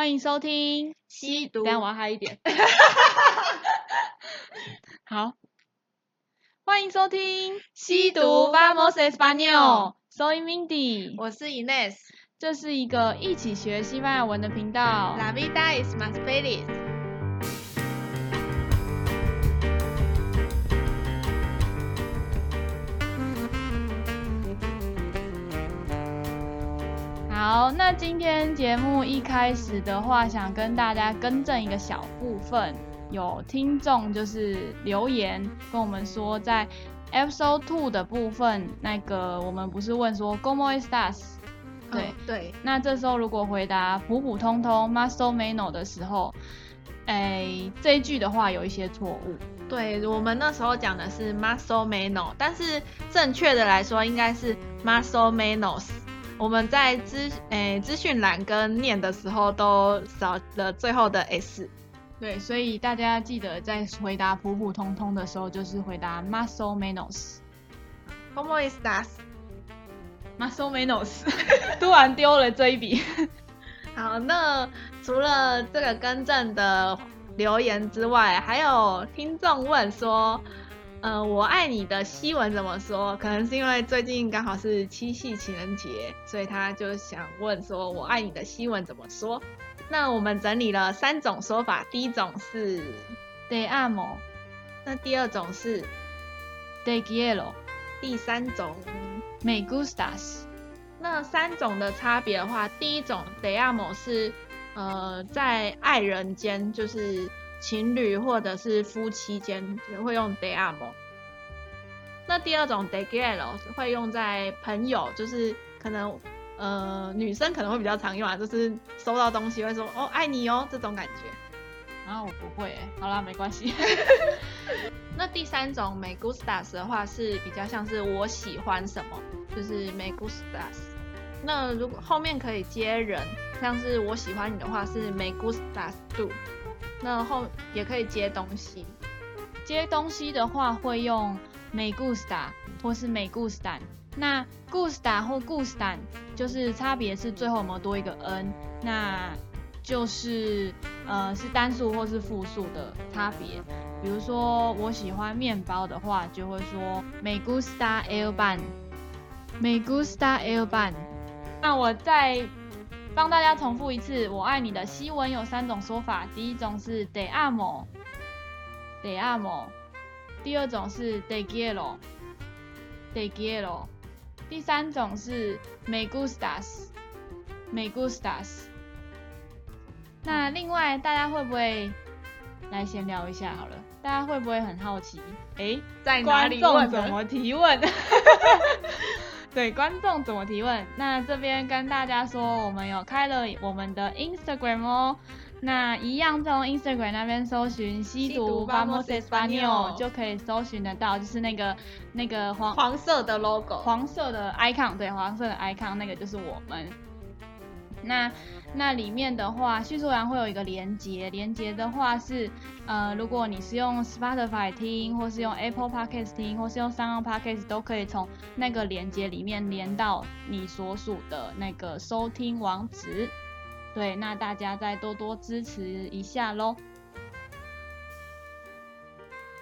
欢迎收听吸毒。等下我要嗨一点。好，欢迎收听吸毒 Vamos Español。Soy Mindy，我是 Ines。这是一个一起学西班牙文的频道。La vida es más feliz。好，那今天节目一开始的话，想跟大家更正一个小部分。有听众就是留言跟我们说，在 episode two 的部分，那个我们不是问说 GOMOESTAS 对、哦、对。那这时候如果回答普普通通 más o menos 的时候，哎，这一句的话有一些错误。对，我们那时候讲的是 más o menos，但是正确的来说应该是 más o menos。我们在资诶资讯栏跟念的时候都少了最后的 s。对，所以大家记得在回答普普通通的时候，就是回答 o menos。¿Cómo estás? Más o menos。突然丢了这一笔。好，那除了这个更正的留言之外，还有听众问说，呃，我爱你的西文怎么说？可能是因为最近刚好是七夕情人节，所以他就想问说，我爱你的西文怎么说？那我们整理了三种说法，第一种是，de amo，那第二种是，de quiero，第三种 Me gustas。那三种的差别的话，第一种，de amo，是呃在爱人间，就是情侣或者是夫妻间也会用 de amo。那第二种 Te quiero 会用在朋友，就是可能。呃，女生可能会比较常用啊，就是收到东西会说哦爱你哦这种感觉。然后我不会，好啦，没关系。那第三种 me gustas 的话是比较像是我喜欢什么，就是 me gustas。那如果后面可以接人，像是我喜欢你的话是 me gustas tú。那后也可以接东西，接东西的话会用 me gusta 或是 me gustan。那 gusta 或 gustan 就是差别是最后有没有多一个 n，那就是呃是单数或是复数的差别。比如说我喜欢面包的话，就会说 me gusta el pan，me gusta el pan。那我再帮大家重复一次，我爱你的西文有三种说法，第一种是 “de amo”，“de amo，第二种是 “de quiero”，“de quiero。第三种是 me gustas，me gustas。那另外大家会不会来闲聊一下好了？大家会不会很好奇？诶，在哪里问？怎么提问？对，观众怎么提问？那这边跟大家说，我们有开了我们的 Instagram 哦。那一样从 Instagram 那边搜寻吸毒 Vamos Español 就可以搜寻得到，就是那个那个黄黄色的 logo，黄色的 icon，对，黄色的 icon 那个就是我们。那那里面的话，叙述栏会有一个连接，连接的话是呃，如果你是用 Spotify 听，或是用 Apple Podcast 听，或是用 Sound Podcast 都可以从那个连接里面连到你所属的那个收听网址。对，那大家再多多支持一下喽。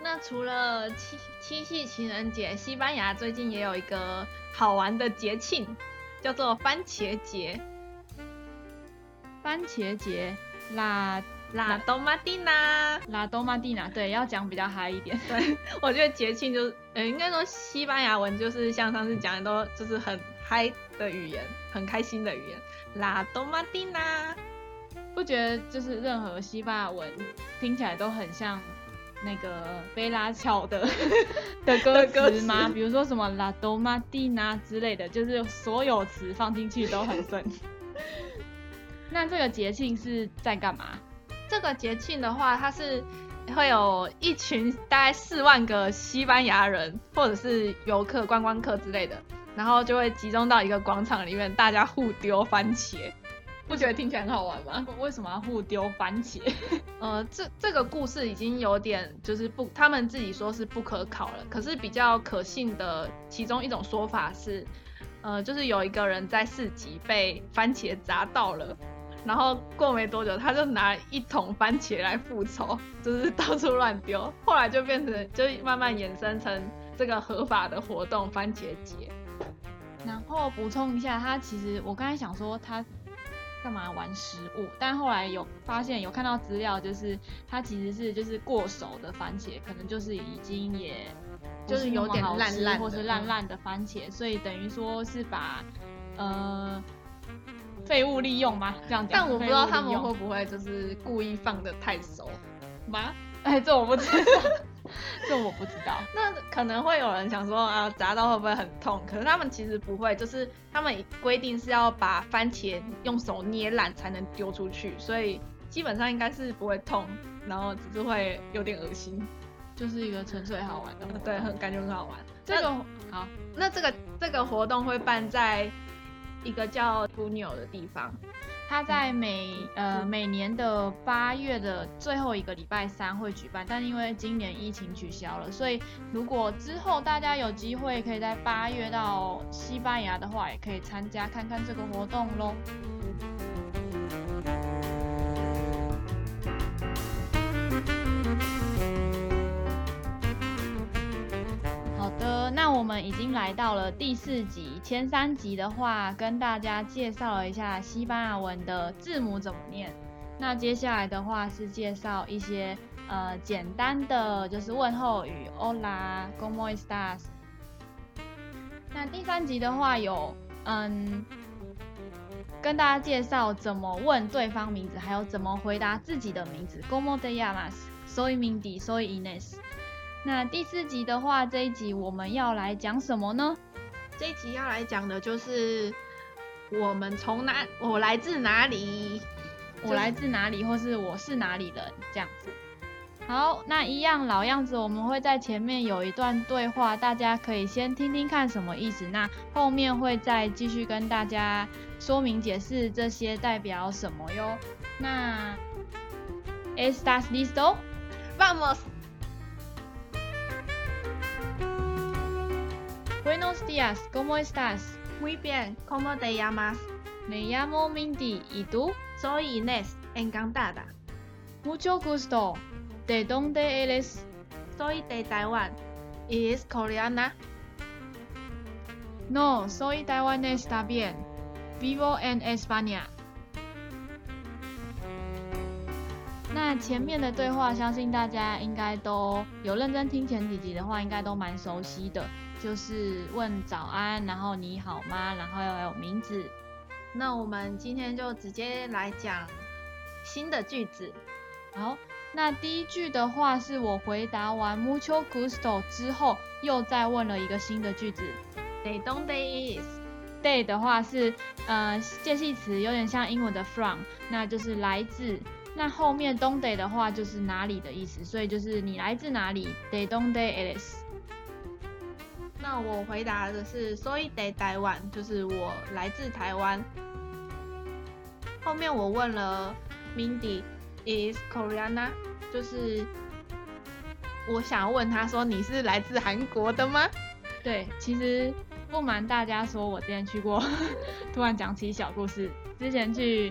那除了七七夕情人节，西班牙最近也有一个好玩的节庆，叫做番茄节。番茄节，La La Tomatina，La Tomatina，对，要讲比较嗨一点。对，我觉得节庆就是，呃，应该说西班牙文就是像上次讲的，都就是很嗨的语言，很开心的语言。La Tomatina，不觉得就是任何西班牙文听起来都很像那个贝拉乔的 的歌词吗？比如说什么 La Tomatina 之类的，就是所有词放进去都很顺。那这个节庆是在干嘛？这个节庆的话，它是会有一群大概四万个西班牙人，或者是游客、观光客之类的。然后就会集中到一个广场里面，大家互丢番茄，不觉得听起来很好玩吗？为什么要互丢番茄？呃，这这个故事已经有点就是不，他们自己说是不可考了。可是比较可信的其中一种说法是，呃，就是有一个人在市集被番茄砸到了，然后过没多久，他就拿一桶番茄来复仇，就是到处乱丢。后来就变成，就慢慢衍生成这个合法的活动——番茄节。然后补充一下，他其实我刚才想说他干嘛玩食物，但后来有发现有看到资料，就是他其实是就是过熟的番茄，可能就是已经也就是有点烂烂或是烂烂的番茄，所以等于说是把呃。废物利用吗？这样讲，但我不知道他们会不会就是故意放的太熟吗？哎，这我不知道，这我不知道。那可能会有人想说啊，砸到会不会很痛？可是他们其实不会，就是他们规定是要把番茄用手捏烂才能丢出去，所以基本上应该是不会痛，然后只是会有点恶心，就是一个纯粹好玩的。对，很感觉很好玩。这个好，那这个这个活动会办在。一个叫图纽的地方，它在每呃每年的八月的最后一个礼拜三会举办，但因为今年疫情取消了，所以如果之后大家有机会可以在八月到西班牙的话，也可以参加看看这个活动喽。们已经来到了第四集，前三集的话跟大家介绍了一下西班牙文的字母怎么念。那接下来的话是介绍一些呃简单的就是问候语，Hola，¿Cómo estás？那第三集的话有嗯跟大家介绍怎么问对方名字，还有怎么回答自己的名字，¿Cómo te llamas？Soy Mindy，Soy Ines。那第四集的话，这一集我们要来讲什么呢？这一集要来讲的就是我们从哪，我来自哪里，我来自哪里，或是我是哪里人这样子。好，那一样老样子，我们会在前面有一段对话，大家可以先听听看什么意思。那后面会再继续跟大家说明解释这些代表什么哟。那，¿Estás listo? Vamos. Buenos días, ¿cómo estás? Muy bien, ¿cómo te llamas? Me llamo Mindy, ¿y tú? Soy Inés, encantada. Mucho gusto. ¿De dónde eres? Soy de Taiwán. ¿Y es coreana? No, soy taiwanés también. Vivo en España. 那前面的对话，相信大家应该都有认真听前几集的话，应该都蛮熟悉的。就是问早安，然后你好吗？然后要有名字。那我们今天就直接来讲新的句子。好，那第一句的话是我回答完 mucho gusto 之后，又再问了一个新的句子。De donde is day 的话是呃介系词，有点像英文的 from，那就是来自。那后面 donde 的话就是哪里的意思，所以就是你来自哪里？De donde eres? 那我回答的是 Soy de Taiwan，就是我来自台湾。后面我问了 Mindy is Koreana，就是我想问他说，你是来自韩国的吗？对，其实不瞒大家说，我之前去过，突然讲起小故事，之前去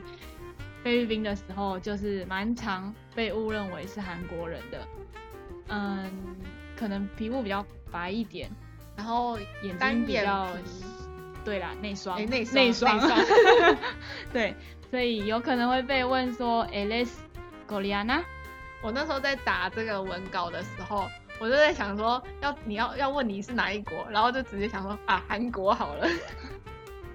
菲律宾的时候，就是蛮常被误认为是韩国人的。嗯，可能皮肤比较白一点。然后眼睛比较，对啦，内双，内双，内双，对，所以有可能会被问说 “eres Goliana” 我那时候在打这个文稿的时候，我就在想说，要你要要问你是哪一国，然后就直接想说啊，韩国好了。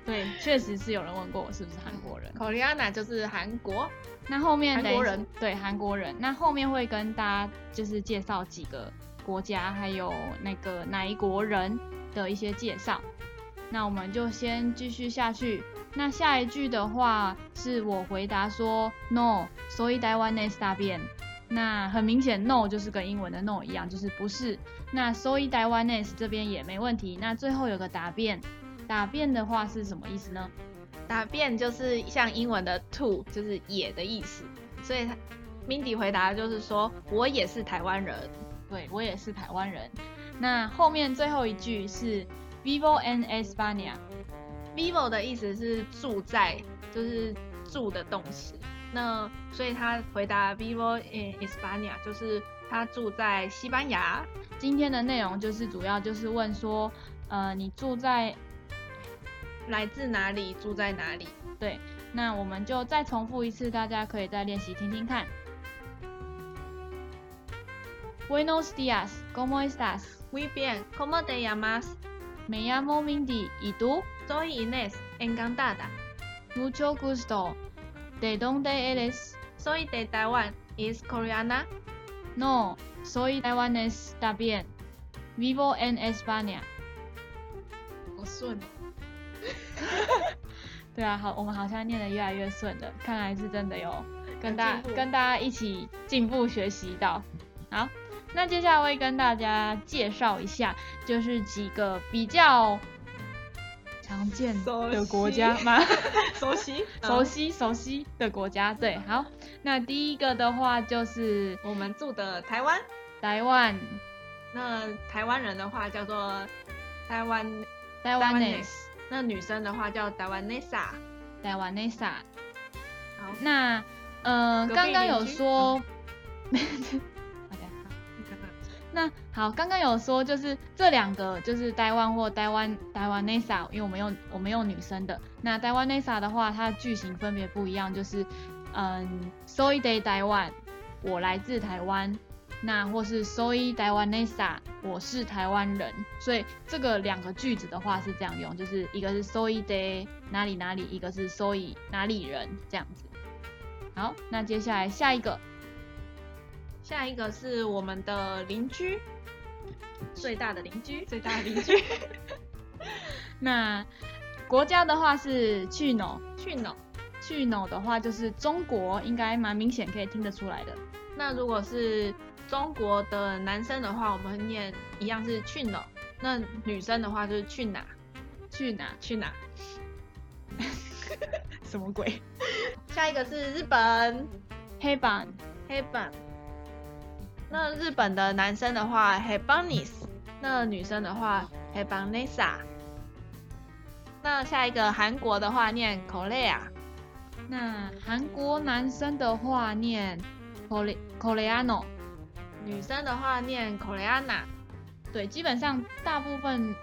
对，确实是有人问过我是不是韩国人，Coreana 就是韩国。那后面韩国人，对，韩国人。那后面会跟大家就是介绍几个。国家还有那个哪一国人的一些介绍，那我们就先继续下去。那下一句的话是我回答说 No，soy taiwanés también。那很明显 No 就是跟英文的 No 一样，就是不是。那 soy taiwanés 这边也没问题。那最后有个答辩，答辩的话是什么意思呢？答辩就是像英文的 to，就是也的意思。所以他 Mindy 回答就是说我也是台湾人。对，我也是台湾人。那后面最后一句是 Vivo en España。Vivo 的意思是住在，就是住的动词。那所以他回答 Vivo in España，就是他住在西班牙。今天的内容就是主要就是问说，呃，你住在来自哪里？住在哪里？对，那我们就再重复一次，大家可以再练习听听看。Buenos días, ¿cómo estás? Muy bien, ¿cómo te llamas? Me llamo Mindy, ¿y tú? Soy Inés, encantada. Mucho gusto. ¿De dónde eres? Soy de Taiwán. ¿Es coreana? No, soy taiwanés también. Vivo en España. 好顺。对啊，好，我们好像念得越来越顺了，看来是真的哟跟大跟大家一起进步学习到。好，那接下来会跟大家介绍一下，就是几个比较。常见的国家吗？熟悉、熟悉、熟悉的国家。对，好，那第一个的话就是我们住的台湾。台湾，那台湾人的话叫做台湾台湾 ness，那女生的话叫台湾 nessa，台湾 nessa。好，那呃，刚刚有说。那好，刚刚有说就是这两个就是台湾或台湾台湾 Nessa，因为我们用我们用女生的。那台湾 Nessa 的话，它的句型分别不一样，就是嗯，Soy de Taiwan，我来自台湾。那或是 Soy 台湾 Nessa，我是台湾人。所以这个两个句子的话是这样用，就是一个是 Soy de 哪里哪里，一个是 Soy 哪里人这样子。好，那接下来下一个。下一个是我们的邻居，最大的邻居，最大的邻居。那国家的话是去 no 去 no 去 no 的话就是中国，应该蛮明显可以听得出来的。那如果是中国的男生的话，我们念一样是去 no。那女生的话就是去哪？去哪？去哪？什么鬼？下一个是日本，黑板，黑板。那日本的男生的话，Japanese；那女生的话 h e b a n e s a。那下一个韩国的话念 Korea。那韩国男生的话念 Koreano，女生的话念 Koreana。对，基本上大部分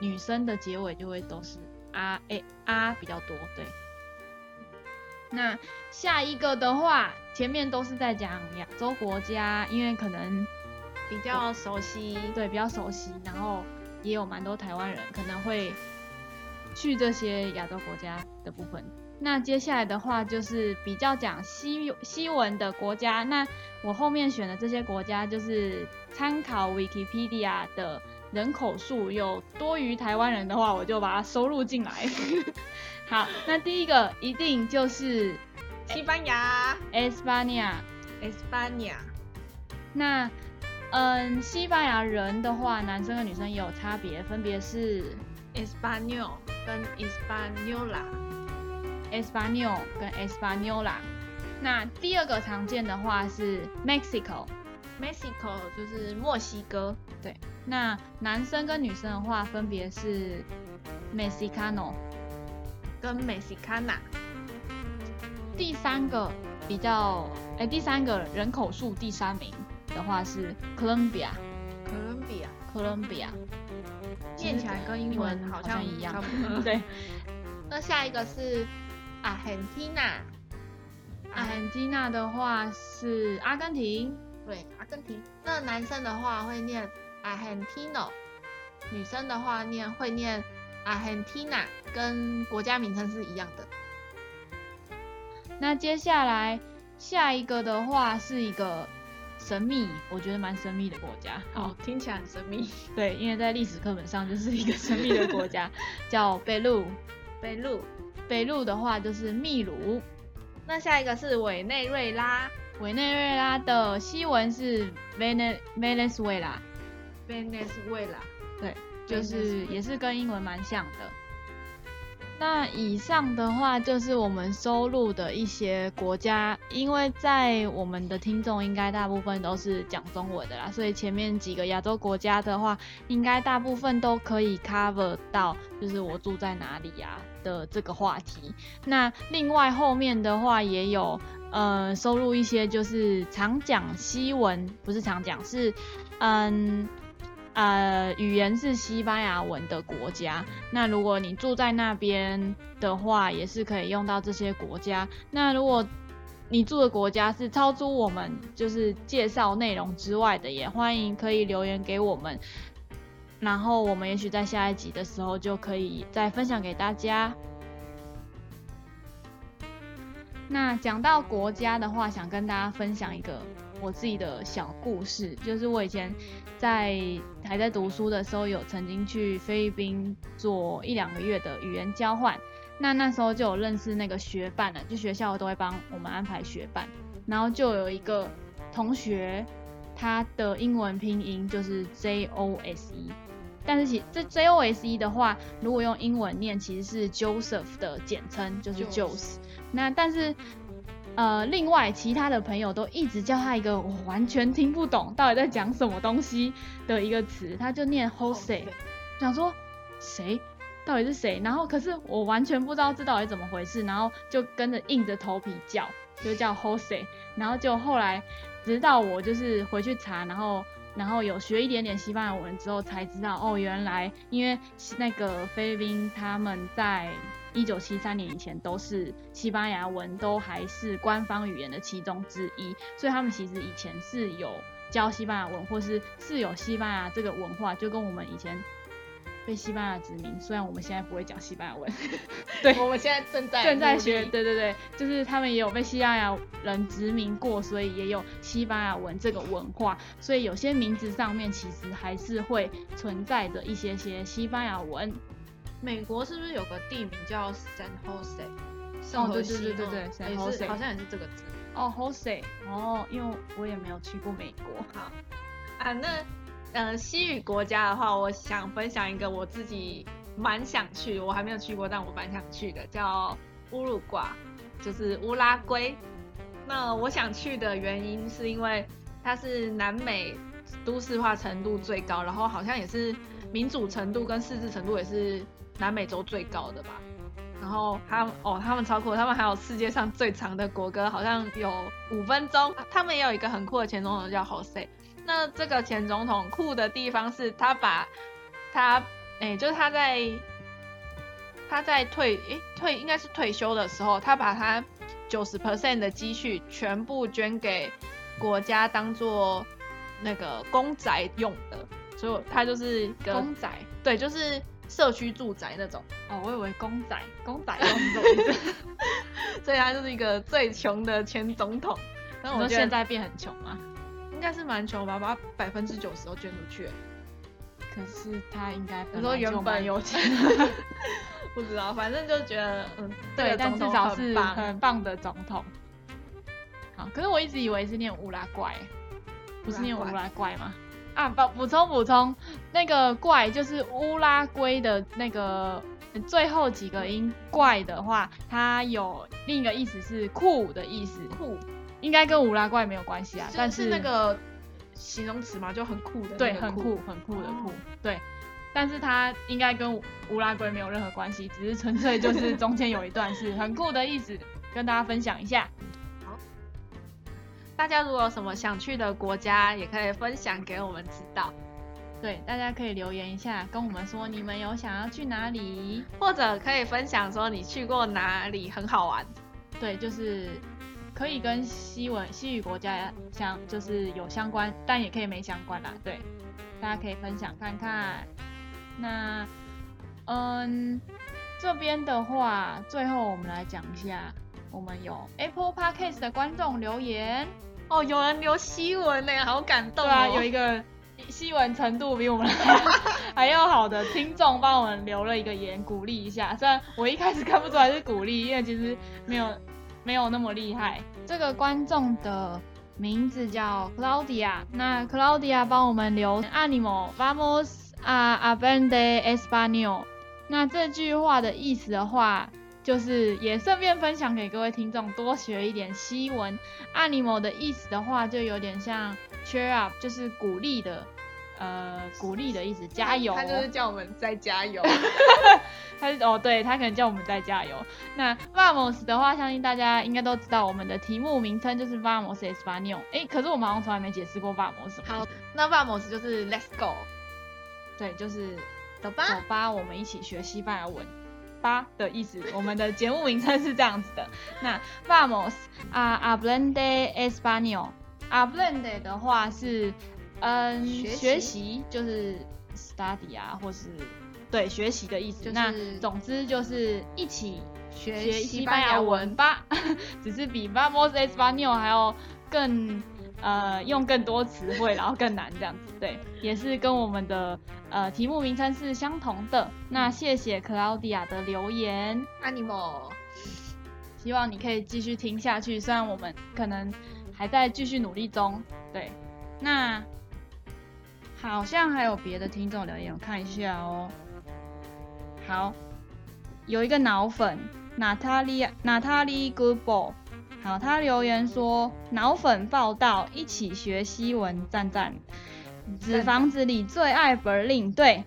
女生的结尾就会都是 R A R 比较多，对。那下一个的话，前面都是在讲亚洲国家，因为可能比较熟悉，对，比较熟悉，然后也有蛮多台湾人可能会去这些亚洲国家的部分。那接下来的话就是比较讲西西文的国家，那我后面选的这些国家就是参考 Wikipedia 的人口数有多于台湾人的话，我就把它收录进来。好，那第一个一定就是西班牙，España，España。那，嗯，西班牙人的话，男生跟女生也有差别，分别是 Español 跟 Española，Español 跟 Española。那第二个常见的话是 Mexico，Mexico 就是墨西哥。对，那男生跟女生的话，分别是 Mexicano。跟 Mexicana，第三个比较，哎、欸，第三个人口数第三名的话是 Colombia，Colombia，Colombia，念起来跟英文好像一样。对，那下一个是 Argentina，Argentina 的话是阿根廷，对，阿根廷。那男生的话会念 Argentino，女生的话念会念。Argentina 跟国家名称是一样的。那接下来下一个的话是一个神秘，我觉得蛮神秘的国家。哦，听起来很神秘。对，因为在历史课本上就是一个神秘的国家，叫秘鲁。秘鲁，秘鲁的话就是秘鲁。那下一个是委内瑞拉。委内瑞拉的西文是 Venezuela。Venezuela。对。就是也是跟英文蛮像的。那以上的话就是我们收录的一些国家，因为在我们的听众应该大部分都是讲中文的啦，所以前面几个亚洲国家的话，应该大部分都可以 cover 到，就是我住在哪里呀的这个话题。那另外后面的话也有呃收录一些就是常讲西文，不是常讲是嗯。呃，语言是西班牙文的国家，那如果你住在那边的话，也是可以用到这些国家。那如果你住的国家是超出我们就是介绍内容之外的，也欢迎可以留言给我们，然后我们也许在下一集的时候就可以再分享给大家。那讲到国家的话，想跟大家分享一个我自己的小故事，就是我以前。在还在读书的时候，有曾经去菲律宾做一两个月的语言交换。那那时候就有认识那个学伴了，就学校都会帮我们安排学伴。然后就有一个同学，他的英文拼音就是 J O S E，但是其这 J O S E 的话，如果用英文念，其实是 Joseph 的简称，就是 Jose。那但是。呃，另外其他的朋友都一直叫他一个我完全听不懂到底在讲什么东西的一个词，他就念 Jose，想说谁到底是谁？然后可是我完全不知道这到底怎么回事，然后就跟着硬着头皮叫，就叫 Jose，然后就后来直到我就是回去查，然后然后有学一点点西班牙文之后才知道，哦，原来因为那个菲律宾他们在。一九七三年以前都是西班牙文，都还是官方语言的其中之一，所以他们其实以前是有教西班牙文，或是是有西班牙这个文化，就跟我们以前被西班牙殖民。虽然我们现在不会讲西班牙文，对，我们现在正在正在学，对对对，就是他们也有被西班牙人殖民过，所以也有西班牙文这个文化，所以有些名字上面其实还是会存在着一些些西班牙文。美国是不是有个地名叫 San Jose？哦，对对对对对，San Jose 好像也是这个字。哦，Jose，哦，因为我也没有去过美国。好啊，那呃西语国家的话，我想分享一个我自己蛮想去，我还没有去过，但我蛮想去的，叫乌鲁瓜，就是乌拉圭。那我想去的原因是因为它是南美都市化程度最高，然后好像也是民主程度跟自治程度也是。南美洲最高的吧，然后他们哦，他们超酷，他们还有世界上最长的国歌，好像有五分钟。他们也有一个很酷的前总统叫 Jose。那这个前总统酷的地方是他把他，哎、欸，就是他在他在退，哎、欸，退应该是退休的时候，他把他九十 percent 的积蓄全部捐给国家，当做那个公宅用的，所以他就是一个公宅，对，就是。社区住宅那种哦，我以为公仔，公仔 那种，所以他就是一个最穷的前总统。那我说现在变很穷吗？应该是蛮穷吧，把百分之九十都捐出去。可是他应该你说原本有钱，不知道，反正就觉得嗯，对，但至少是很棒的总统。好，可是我一直以为是念乌拉怪，不是念乌拉怪吗？啊，补补充补充，那个怪就是乌拉圭的那个最后几个音怪的话，它有另一个意思是酷的意思，酷，应该跟乌拉怪没有关系啊，是但是，是那个形容词嘛，就很酷的酷，对，很酷很酷的酷，哦、对，但是它应该跟乌拉圭没有任何关系，只是纯粹就是中间有一段是很酷的意思，跟大家分享一下。大家如果有什么想去的国家，也可以分享给我们知道。对，大家可以留言一下，跟我们说你们有想要去哪里，或者可以分享说你去过哪里很好玩。对，就是可以跟西文西语国家相就是有相关，但也可以没相关啦。对，大家可以分享看看。那嗯，这边的话，最后我们来讲一下，我们有 Apple Podcast 的观众留言。哦，有人留西文呢，好感动哦。对啊，有一个西文程度比我们 还要好的听众帮我们留了一个言，鼓励一下。虽然我一开始看不出来是鼓励，因为其实没有没有那么厉害。这个观众的名字叫 Claudia，那 Claudia 帮我们留 Animal Vamos a aprender español。那这句话的意思的话，就是也顺便分享给各位听众，多学一点西文。Animo 的意思的话，就有点像 cheer up，就是鼓励的。呃，鼓励的意思，加油。他就是叫我们再加油。他是哦，对，他可能叫我们再加油。那 Vamos 的话，相信大家应该都知道，我们的题目名称就是 Vamos Español。哎，可是我们好像从来没解释过 Vamos。好，那 Vamos 就是 Let's go。对，就是走吧，走吧，我们一起学西班牙文吧的意思。我们的节目名称是这样子的。那 Vamos a aprender español。Aprender 的话是。嗯，学习就是 study 啊，或是对学习的意思。就是、那总之就是一起学西班牙文吧，只是比 Vamos Español 还要更呃用更多词汇，然后更难这样子。对，也是跟我们的呃题目名称是相同的。那谢谢 Claudia 的留言，Animal，希望你可以继续听下去。虽然我们可能还在继续努力中。对，那。好像还有别的听众留言，我看一下哦。好，有一个脑粉，Natalia Natalie Goodball，好，他留言说脑粉报道，一起学西文，赞赞。纸房子里最爱 Berlin，对，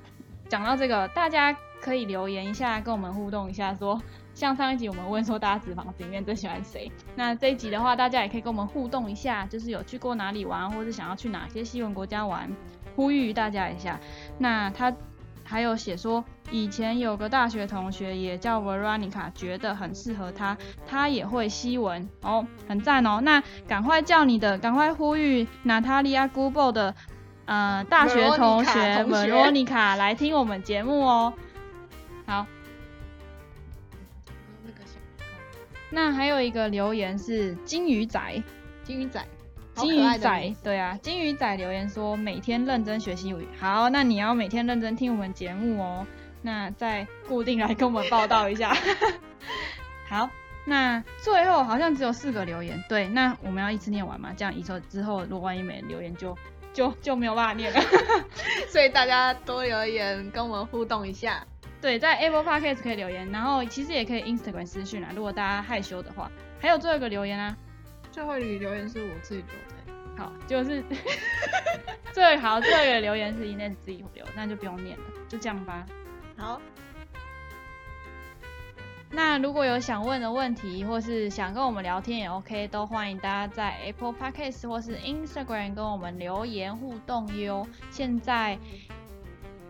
讲到这个，大家可以留言一下，跟我们互动一下说，像上一集我们问说大家纸房子里面最喜欢谁，那这一集的话，大家也可以跟我们互动一下，就是有去过哪里玩，或是想要去哪些西文国家玩。呼吁大家一下，那他还有写说，以前有个大学同学也叫 Veronica，觉得很适合他，他也会西文哦，很赞哦。那赶快叫你的，赶快呼吁 Natalia Gubo 的呃大学同学 Veronica 来听我们节目哦。好，那还有一个留言是金鱼仔，金鱼仔。金鱼仔，对啊，金鱼仔留言说每天认真学西语。好，那你要每天认真听我们节目哦。那再固定来跟我们报道一下。好，那最后好像只有四个留言。对，那我们要一次念完嘛？这样以后之后如果万一没人留言就，就就就没有办法念了。所以大家多留言跟我们互动一下。对，在 Apple Podcast 可以留言，然后其实也可以 Instagram 私讯啊。如果大家害羞的话，还有最后一个留言啊。最后一个留言是我自己留的，好，就是 最好最后一个留言是 Ines 自己留，那就不用念了，就这样吧。好，那如果有想问的问题，或是想跟我们聊天也 OK，都欢迎大家在 Apple Podcast 或是 Instagram 跟我们留言互动哟。现在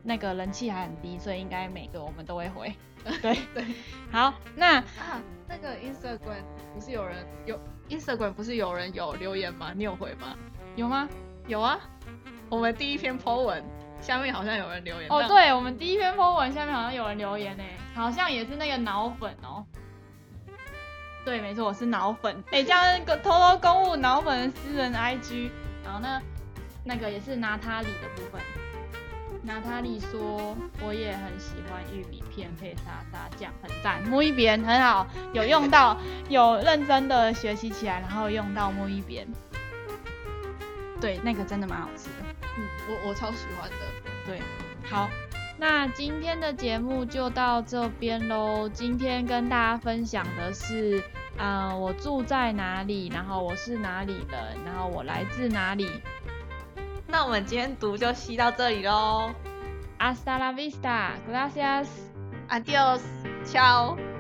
那个人气还很低，所以应该每个我们都会回。对对，好，那啊，那个 Instagram 不是有人有。Instagram 不是有人有留言吗？你有回吗？有吗？有啊。我们第一篇 po 文下面好像有人留言。哦，对，我们第一篇 po 文下面好像有人留言呢，好像也是那个脑粉哦。对，没错，我是脑粉。哎，这样偷偷公布脑粉的私人 IG，然后呢，那个也是拿他里的部分。娜塔莉说：“我也很喜欢玉米片配沙沙酱，很赞。摸一边很好，有用到，有认真的学习起来，然后用到摸一边。对，那个真的蛮好吃的。嗯，我我超喜欢的。对，好，那今天的节目就到这边喽。今天跟大家分享的是，嗯、呃，我住在哪里，然后我是哪里人，然后我来自哪里。”那我们今天读就吸到这里喽。Hasta la vista，gracias，adios，ciao。